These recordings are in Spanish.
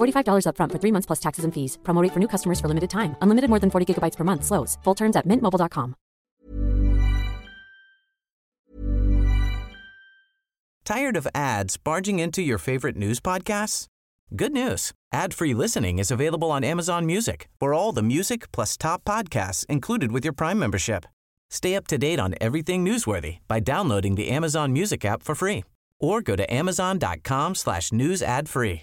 $45 upfront for three months plus taxes and fees. Promo rate for new customers for limited time. Unlimited more than 40 gigabytes per month. Slows. Full terms at mintmobile.com. Tired of ads barging into your favorite news podcasts? Good news. Ad-free listening is available on Amazon Music. For all the music plus top podcasts included with your Prime membership. Stay up to date on everything newsworthy by downloading the Amazon Music app for free or go to amazon.com slash news ad free.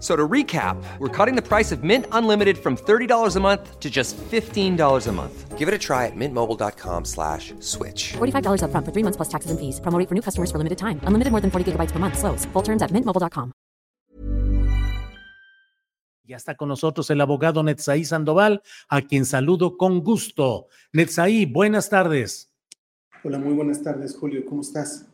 So to recap, we're cutting the price of Mint Unlimited from $30 a month to just $15 a month. Give it a try at mintmobile.com slash switch. $45 upfront for three months plus taxes and fees. Promo rate for new customers for limited time. Unlimited more than 40 gigabytes per month. Slows. Full terms at mintmobile.com. Ya está con nosotros el abogado Netzaí Sandoval, a quien saludo con gusto. Netzaí, buenas tardes. Hola, muy buenas tardes, Julio. ¿Cómo estás?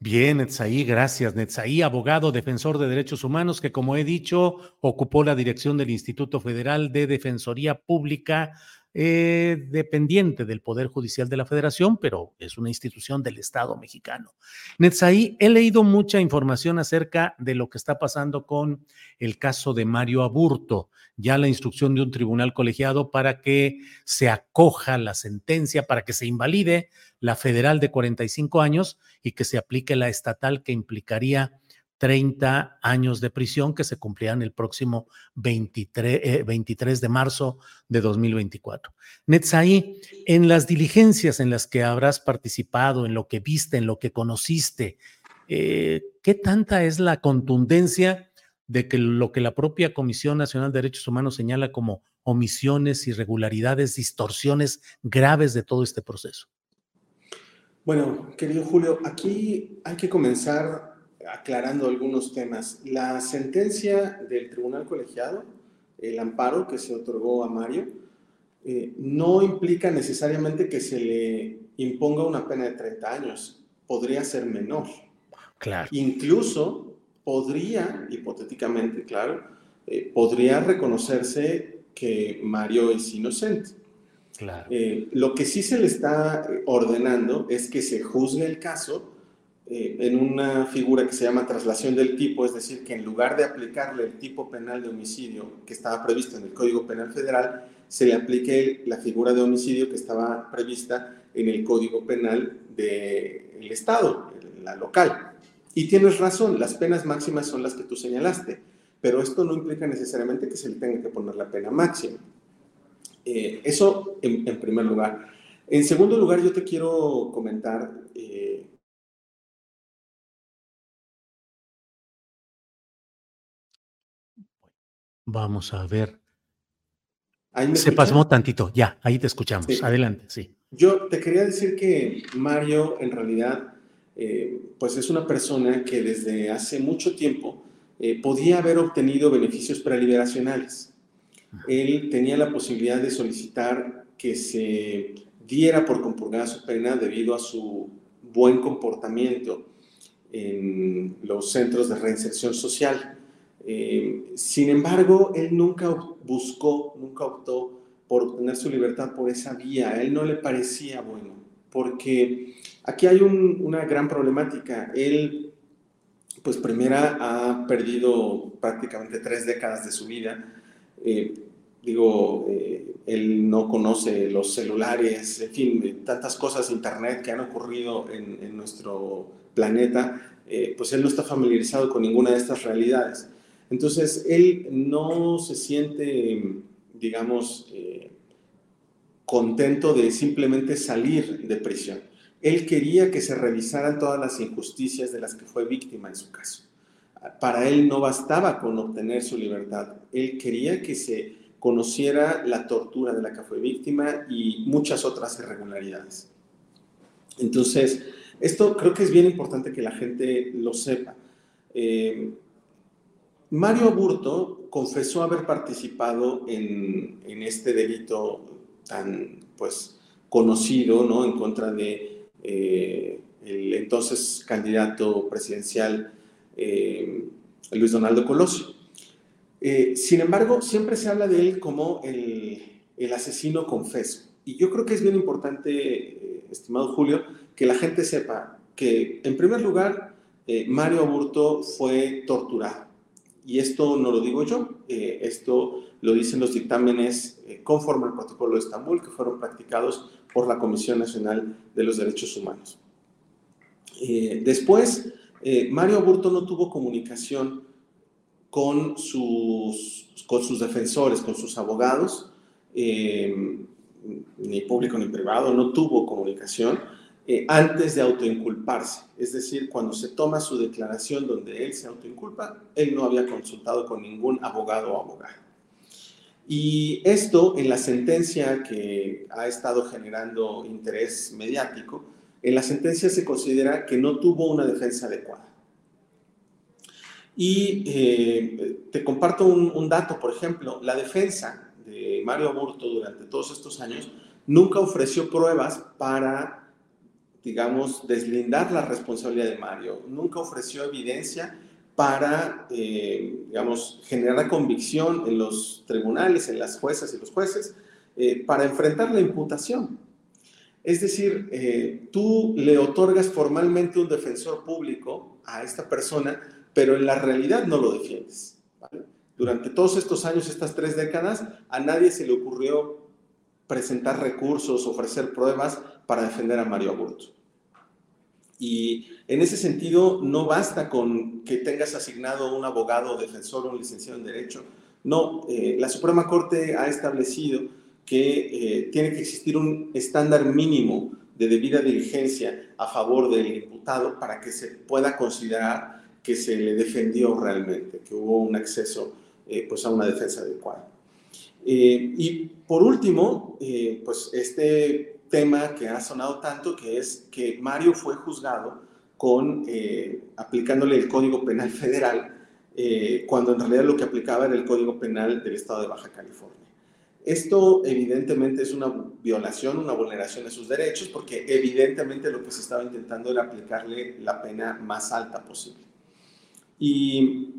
Bien, Netzaí, gracias. Netzaí, abogado, defensor de derechos humanos, que como he dicho, ocupó la dirección del Instituto Federal de Defensoría Pública, eh, dependiente del Poder Judicial de la Federación, pero es una institución del Estado mexicano. Netzaí, he leído mucha información acerca de lo que está pasando con el caso de Mario Aburto, ya la instrucción de un tribunal colegiado para que se acoja la sentencia, para que se invalide la federal de 45 años y que se aplique la estatal que implicaría 30 años de prisión que se cumplirán el próximo 23, eh, 23 de marzo de 2024. Netzaí, en las diligencias en las que habrás participado, en lo que viste, en lo que conociste, eh, ¿qué tanta es la contundencia de que lo que la propia Comisión Nacional de Derechos Humanos señala como omisiones, irregularidades, distorsiones graves de todo este proceso? Bueno, querido Julio, aquí hay que comenzar aclarando algunos temas. La sentencia del Tribunal Colegiado, el amparo que se otorgó a Mario, eh, no implica necesariamente que se le imponga una pena de 30 años. Podría ser menor. Claro. Incluso podría, hipotéticamente, claro, eh, podría reconocerse que Mario es inocente. Claro. Eh, lo que sí se le está ordenando es que se juzgue el caso eh, en una figura que se llama traslación del tipo, es decir, que en lugar de aplicarle el tipo penal de homicidio que estaba previsto en el Código Penal Federal, se le aplique la figura de homicidio que estaba prevista en el Código Penal del Estado, la local. Y tienes razón, las penas máximas son las que tú señalaste, pero esto no implica necesariamente que se le tenga que poner la pena máxima. Eh, eso en, en, primer lugar. En segundo lugar, yo te quiero comentar eh, Vamos a ver. Se pasmó tantito, ya, ahí te escuchamos. Sí. Adelante, sí. Yo te quería decir que Mario en realidad eh, pues es una persona que desde hace mucho tiempo eh, podía haber obtenido beneficios preliberacionales. Él tenía la posibilidad de solicitar que se diera por compurgada su pena debido a su buen comportamiento en los centros de reinserción social. Eh, sin embargo, él nunca buscó, nunca optó por obtener su libertad por esa vía. A él no le parecía bueno porque aquí hay una gran problemática. Él, pues primera, ha perdido prácticamente tres décadas de su vida. Eh, digo, eh, él no conoce los celulares, en fin, tantas cosas, internet que han ocurrido en, nuestro planeta, eh, pues él no está familiarizado con ninguna de estas realidades. Entonces, él no se siente, digamos, eh, contento de simplemente salir de prisión. Él quería que se revisaran todas las injusticias de las que fue víctima en su caso. Para él no bastaba con obtener su libertad, él quería que se conociera la tortura de la que fue víctima y muchas otras irregularidades. Entonces, esto creo que es bien importante que la gente lo sepa. Eh, Mario Aburto confesó haber participado en, este delito tan pues, conocido ¿no? en contra de eh, el entonces candidato presidencial eh, Luis Donaldo Colosio. Eh, sin embargo, siempre se habla de él como el, asesino confeso. Y yo creo que es bien importante, estimado Julio, que la gente sepa que, en primer lugar, Mario Aburto fue torturado y esto no lo digo yo, eh, esto lo dicen los dictámenes eh, conforme al protocolo de Estambul que fueron practicados por la Comisión Nacional de los Derechos Humanos. Eh, después, Mario Aburto no tuvo comunicación con sus, con sus defensores, con sus abogados, ni público ni privado, no tuvo comunicación eh, antes de autoinculparse. Es decir, cuando se toma su declaración donde él se autoinculpa, él no había consultado con ningún abogado o abogada. Y esto en la sentencia que ha estado generando interés mediático, en la sentencia se considera que no tuvo una defensa adecuada. Y eh, te comparto un, un, dato, por ejemplo, la defensa de Mario Aburto durante todos estos años nunca ofreció pruebas para digamos, deslindar la responsabilidad de Mario. Nunca ofreció evidencia para, eh, digamos, generar convicción en los tribunales, en las juezas y los jueces, eh, para enfrentar la imputación. Es decir, eh, tú le otorgas formalmente un defensor público a esta persona, pero en la realidad no lo defiendes. Durante todos estos años, estas tres décadas, a nadie se le ocurrió presentar recursos, ofrecer pruebas para defender a Mario Aburto. Y en ese sentido, no basta con que tengas asignado un abogado, defensor un licenciado en Derecho. No, eh, la Suprema Corte ha establecido que eh, tiene que existir un estándar mínimo de debida diligencia a favor del imputado para que se pueda considerar que se le defendió realmente, que hubo un acceso eh, pues a una defensa adecuada. y por último, pues este tema que ha sonado tanto, que es que Mario fue juzgado con, eh, aplicándole el Código Penal Federal, eh, cuando en realidad lo que aplicaba era el Código Penal del Estado de Baja California. Esto evidentemente es una violación, una vulneración de sus derechos, porque evidentemente lo que se estaba intentando era aplicarle la pena más alta posible. Y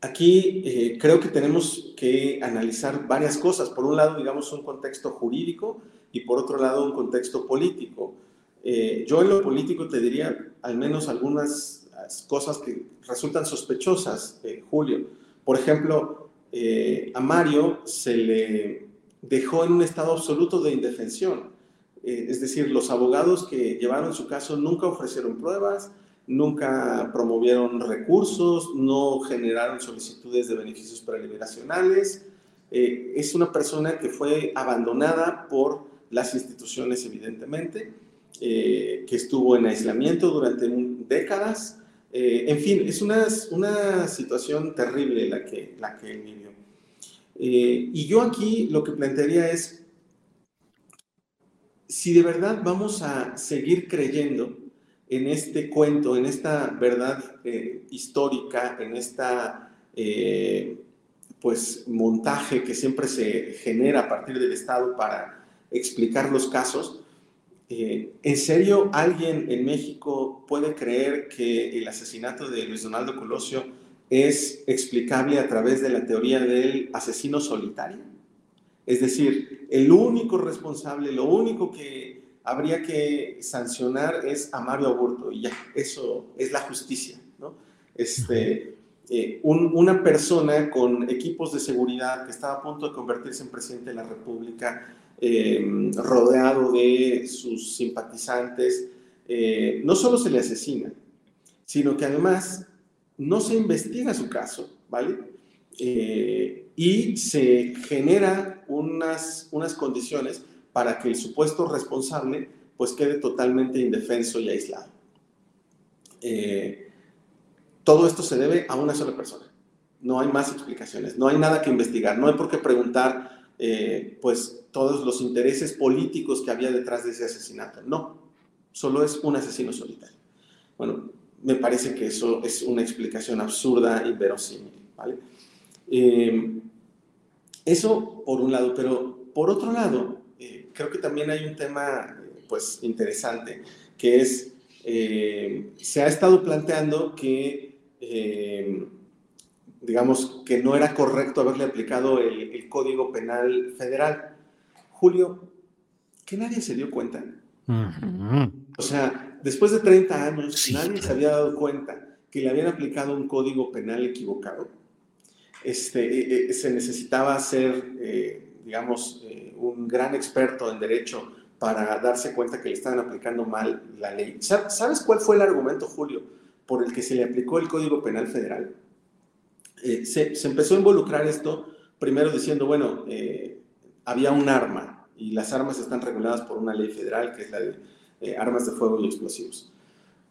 aquí eh, creo que tenemos que analizar varias cosas. Por un lado, digamos, un contexto jurídico, y por otro lado un contexto político. Eh, yo en lo político te diría al menos algunas cosas que resultan sospechosas, eh, Julio. Por ejemplo, eh, a Mario se le dejó en un estado absoluto de indefensión. es decir, los abogados que llevaron su caso nunca ofrecieron pruebas, nunca promovieron recursos, no generaron solicitudes de beneficios preliberacionales. es una persona que fue abandonada por las instituciones evidentemente, eh, que estuvo en aislamiento durante décadas. Eh, en fin, es una, una situación terrible la que, la que vivió. Eh, y yo aquí lo que plantearía es, si de verdad vamos a seguir creyendo en este cuento, en esta verdad histórica, en esta pues montaje que siempre se genera a partir del Estado para explicar los casos. Eh, ¿En serio alguien en México puede creer que el asesinato de Luis Donaldo Colosio es explicable a través de la teoría del asesino solitario? Es decir, el único responsable, lo único que habría que sancionar es a Mario Aburto y ya, eso es la justicia, ¿no? Este, eh, una persona con equipos de seguridad que estaba a punto de convertirse en presidente de la República, eh, rodeado de sus simpatizantes, eh, no solo se le asesina, sino que además no se investiga su caso, ¿vale? y se genera unas, unas condiciones para que el supuesto responsable pues quede totalmente indefenso y aislado. Eh, todo esto se debe a una sola persona. No hay más explicaciones, no hay nada que investigar, no hay por qué preguntar eh, pues todos los intereses políticos que había detrás de ese asesinato. No, solo es un asesino solitario. Bueno, me parece que eso es una explicación absurda, inverosímil, ¿vale? Eh, eso por un lado, pero por otro lado, creo que también hay un tema pues interesante, que es, eh, se ha estado planteando que, eh, digamos, que no era correcto haberle aplicado el, Código Penal Federal. Julio, que nadie se dio cuenta. O sea, después de 30 años, nadie se había dado cuenta que le habían aplicado un código penal equivocado. Este, eh, se necesitaba ser, digamos, un gran experto en derecho para darse cuenta que le estaban aplicando mal la ley. ¿Sabes cuál fue el argumento, Julio, por el que se le aplicó el Código Penal Federal? Eh, se, empezó a involucrar esto primero diciendo, bueno, eh, había un arma y las armas están reguladas por una ley federal que es la de eh, armas de fuego y explosivos.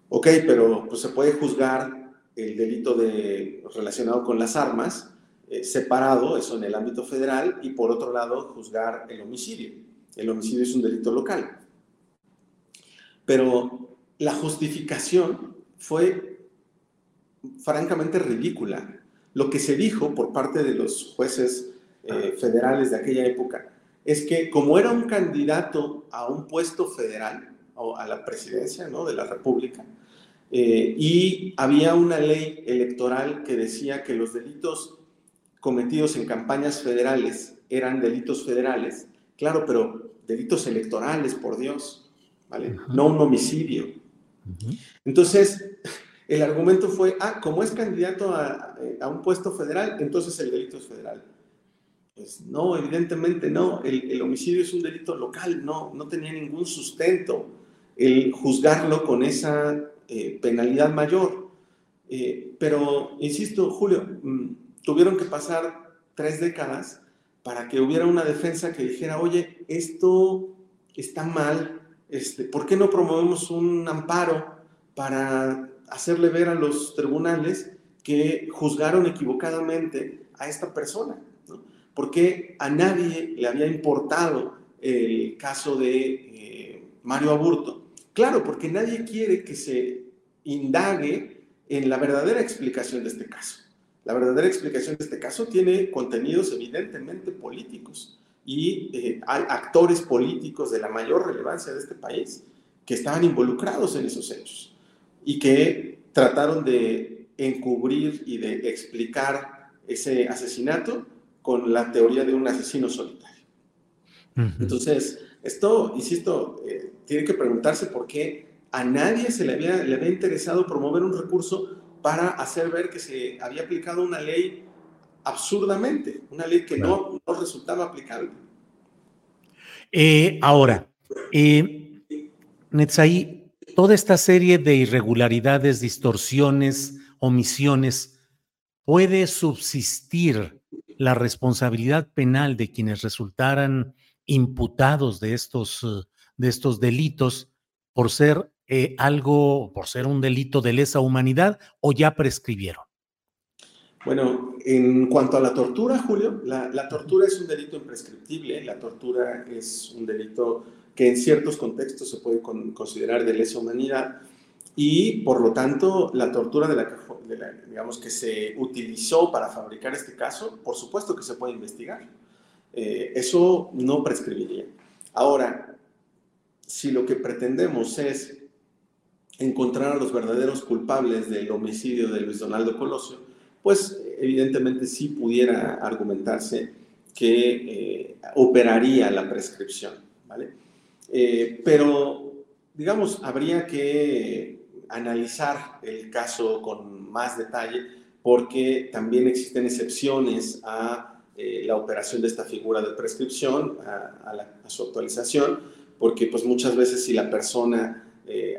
Ok, pero pues se puede juzgar el delito de, relacionado con las armas eh, separado, eso en el ámbito federal, y por otro lado, juzgar el homicidio. El homicidio es un delito local. Pero la justificación fue francamente ridícula. Lo que se dijo por parte de los jueces eh, federales de aquella época es que como era un candidato a un puesto federal, o a la presidencia ¿no? de la República, eh, y había una ley electoral que decía que los delitos cometidos en campañas federales eran delitos federales, claro, pero delitos electorales, por Dios, ¿vale? No un homicidio. Entonces, el argumento fue, ah, como es candidato a, un puesto federal, entonces el delito es federal. Pues no, evidentemente no, el, homicidio es un delito local, no, no tenía ningún sustento el juzgarlo con esa eh, penalidad mayor. Eh, pero, insisto, Julio, mm, tuvieron que pasar tres décadas para que hubiera una defensa que dijera, oye, esto está mal, este, ¿por qué no promovemos un amparo para hacerle ver a los tribunales que juzgaron equivocadamente a esta persona? ¿no? ¿Por qué a nadie le había importado el caso de eh, Mario Aburto? Claro, porque nadie quiere que se indague en la verdadera explicación de este caso. La verdadera explicación de este caso tiene contenidos evidentemente políticos y eh, hay actores políticos de la mayor relevancia de este país que estaban involucrados en esos hechos y que trataron de encubrir y de explicar ese asesinato con la teoría de un asesino solitario. Entonces, esto, insisto, eh, tiene que preguntarse por qué a nadie se le había, le había interesado promover un recurso para hacer ver que se había aplicado una ley absurdamente, una ley que no, no, resultaba aplicable. Eh, ahora, eh, Netzaí, toda esta serie de irregularidades, distorsiones, omisiones, ¿puede subsistir la responsabilidad penal de quienes resultaran imputados de estos, de estos delitos por ser eh, algo por ser un delito de lesa humanidad o ya prescribieron? Bueno, en cuanto a la tortura, Julio, la, tortura es un delito imprescriptible, la tortura es un delito que en ciertos contextos se puede considerar de lesa humanidad y por lo tanto la tortura de la, que, digamos, que se utilizó para fabricar este caso, por supuesto que se puede investigar. Eh, eso no prescribiría. Ahora, si lo que pretendemos es encontrar a los verdaderos culpables del homicidio de Luis Donaldo Colosio, pues evidentemente sí pudiera argumentarse que eh, operaría la prescripción, ¿vale? Eh, pero, digamos, habría que analizar el caso con más detalle porque también existen excepciones a eh, la operación de esta figura de prescripción, a, su actualización, porque pues muchas veces si la persona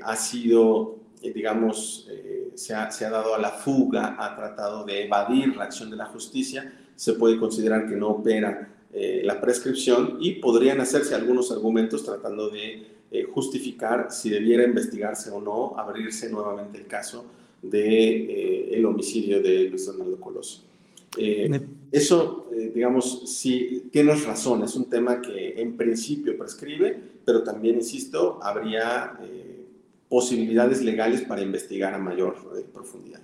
ha sido, digamos, se ha, se, ha, dado a la fuga, ha tratado de evadir la acción de la justicia, se puede considerar que no opera eh, la prescripción y podrían hacerse algunos argumentos tratando de eh, justificar si debiera investigarse o no, abrirse nuevamente el caso de eh, el homicidio de Luis Donaldo Coloso. eso, digamos, sí, tienes razón, es un tema que en principio prescribe, pero también, insisto, habría posibilidades legales para investigar a mayor profundidad.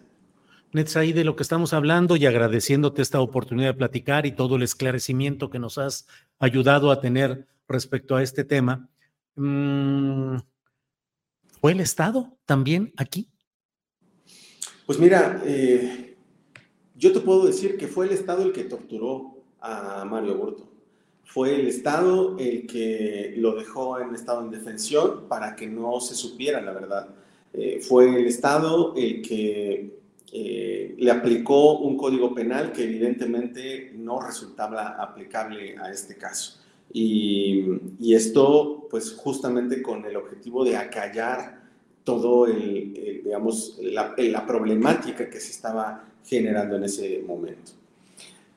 Netzaí, de lo que estamos hablando y agradeciéndote esta oportunidad de platicar y todo el esclarecimiento que nos has ayudado a tener respecto a este tema. Mm, ¿Fue el Estado también aquí? Pues mira, eh, yo te puedo decir que fue el Estado el que torturó a Mario Burto. Fue el Estado el que lo dejó en estado de indefensión para que no se supiera la verdad. Eh, fue el Estado el que eh, le aplicó un código penal que evidentemente no resultaba aplicable a este caso. Y, esto, pues justamente con el objetivo de acallar todo el, digamos, la, la, problemática que se estaba generando en ese momento.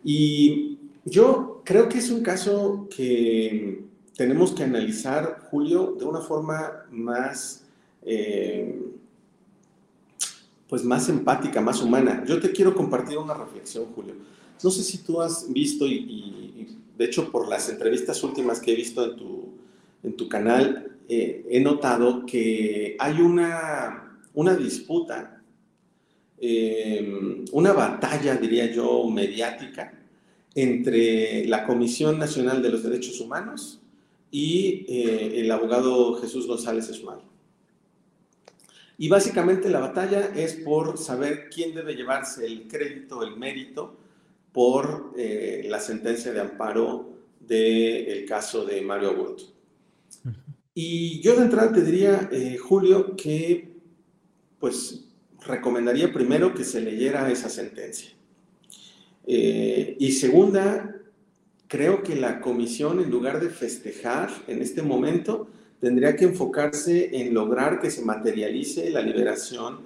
Y yo creo que es un caso que tenemos que analizar, Julio, de una forma más... Eh, pues más empática, más humana. Yo te quiero compartir una reflexión, Julio. No sé si tú has visto y, de hecho por las entrevistas últimas que he visto en tu, en tu canal, eh, he notado que hay una, una disputa, em, una batalla, diría yo, mediática entre la Comisión Nacional de los Derechos Humanos y eh, el abogado Jesús González Esmal. Y básicamente la batalla es por saber quién debe llevarse el crédito, el mérito por eh, la sentencia de amparo del caso de Mario Aburto. Y yo de entrada te diría, eh, Julio, que pues recomendaría primero que se leyera esa sentencia. Eh, y segunda, creo que la comisión, en lugar de festejar en este momento, tendría que enfocarse en lograr que se materialice la liberación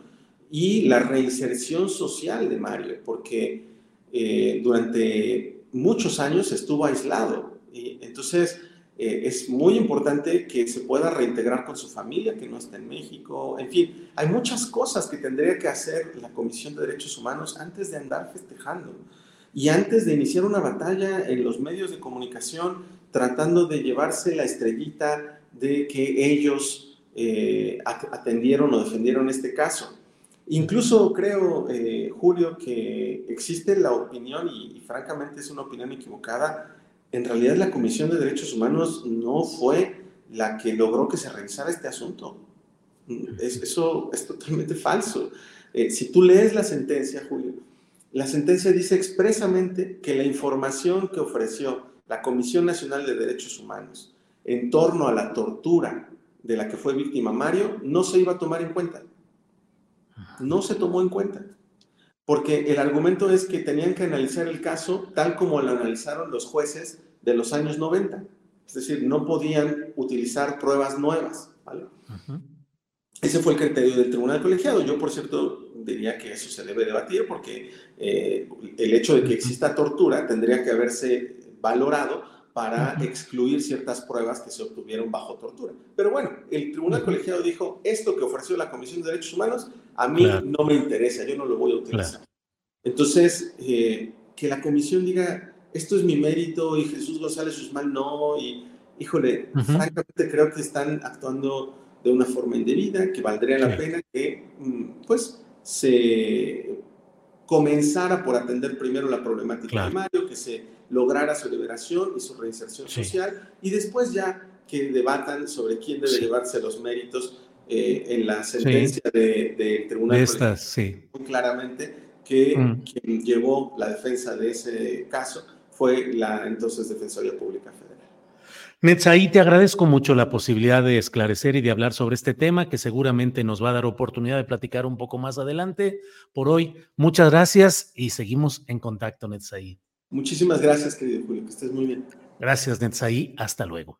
y la reinserción social de Mario, porque eh, durante muchos años estuvo aislado. Y entonces, eh, es muy importante que se pueda reintegrar con su familia, que no está en México. En fin, hay muchas cosas que tendría que hacer la Comisión de Derechos Humanos antes de andar festejando y antes de iniciar una batalla en los medios de comunicación tratando de llevarse la estrellita de que ellos eh, atendieron o defendieron este caso. Incluso creo, eh, Julio, que existe la opinión, y, francamente es una opinión equivocada, en realidad la Comisión de Derechos Humanos no fue la que logró que se revisara este asunto. eso es totalmente falso. Eh, si tú lees la sentencia, Julio, la sentencia dice expresamente que la información que ofreció la Comisión Nacional de Derechos Humanos en torno a la tortura de la que fue víctima Mario no se iba a tomar en cuenta. No se tomó en cuenta. Porque el argumento es que tenían que analizar el caso tal como lo analizaron los jueces de los años 90. Es decir, no podían utilizar pruebas nuevas. Ese fue el criterio del tribunal colegiado. Yo, por cierto, diría que eso se debe debatir porque eh, el hecho de que exista tortura tendría que haberse valorado para excluir ciertas pruebas que se obtuvieron bajo tortura. Pero bueno, el tribunal colegiado dijo, esto que ofreció la Comisión de Derechos Humanos, a mí no me interesa, yo no lo voy a utilizar. Entonces, eh, que la comisión diga, esto es mi mérito y Jesús González Usmal no, y híjole, francamente creo que están actuando de una forma indebida, que valdría la pena que, mm, pues, se comenzara por atender primero la problemática de Mario, que se lograra su liberación y su reinserción social, y después ya que debatan sobre quién debe llevarse los méritos eh, en la sentencia del de, Tribunal de sí. claramente que mm. quien llevó la defensa de ese caso fue la entonces Defensoría Pública Federal. Netzaí, te agradezco mucho la posibilidad de esclarecer y de hablar sobre este tema que seguramente nos va a dar oportunidad de platicar un poco más adelante. Por hoy, muchas gracias y seguimos en contacto, Netzaí. Muchísimas gracias, querido Julio, que estés muy bien. Gracias, Netzaí. Hasta luego.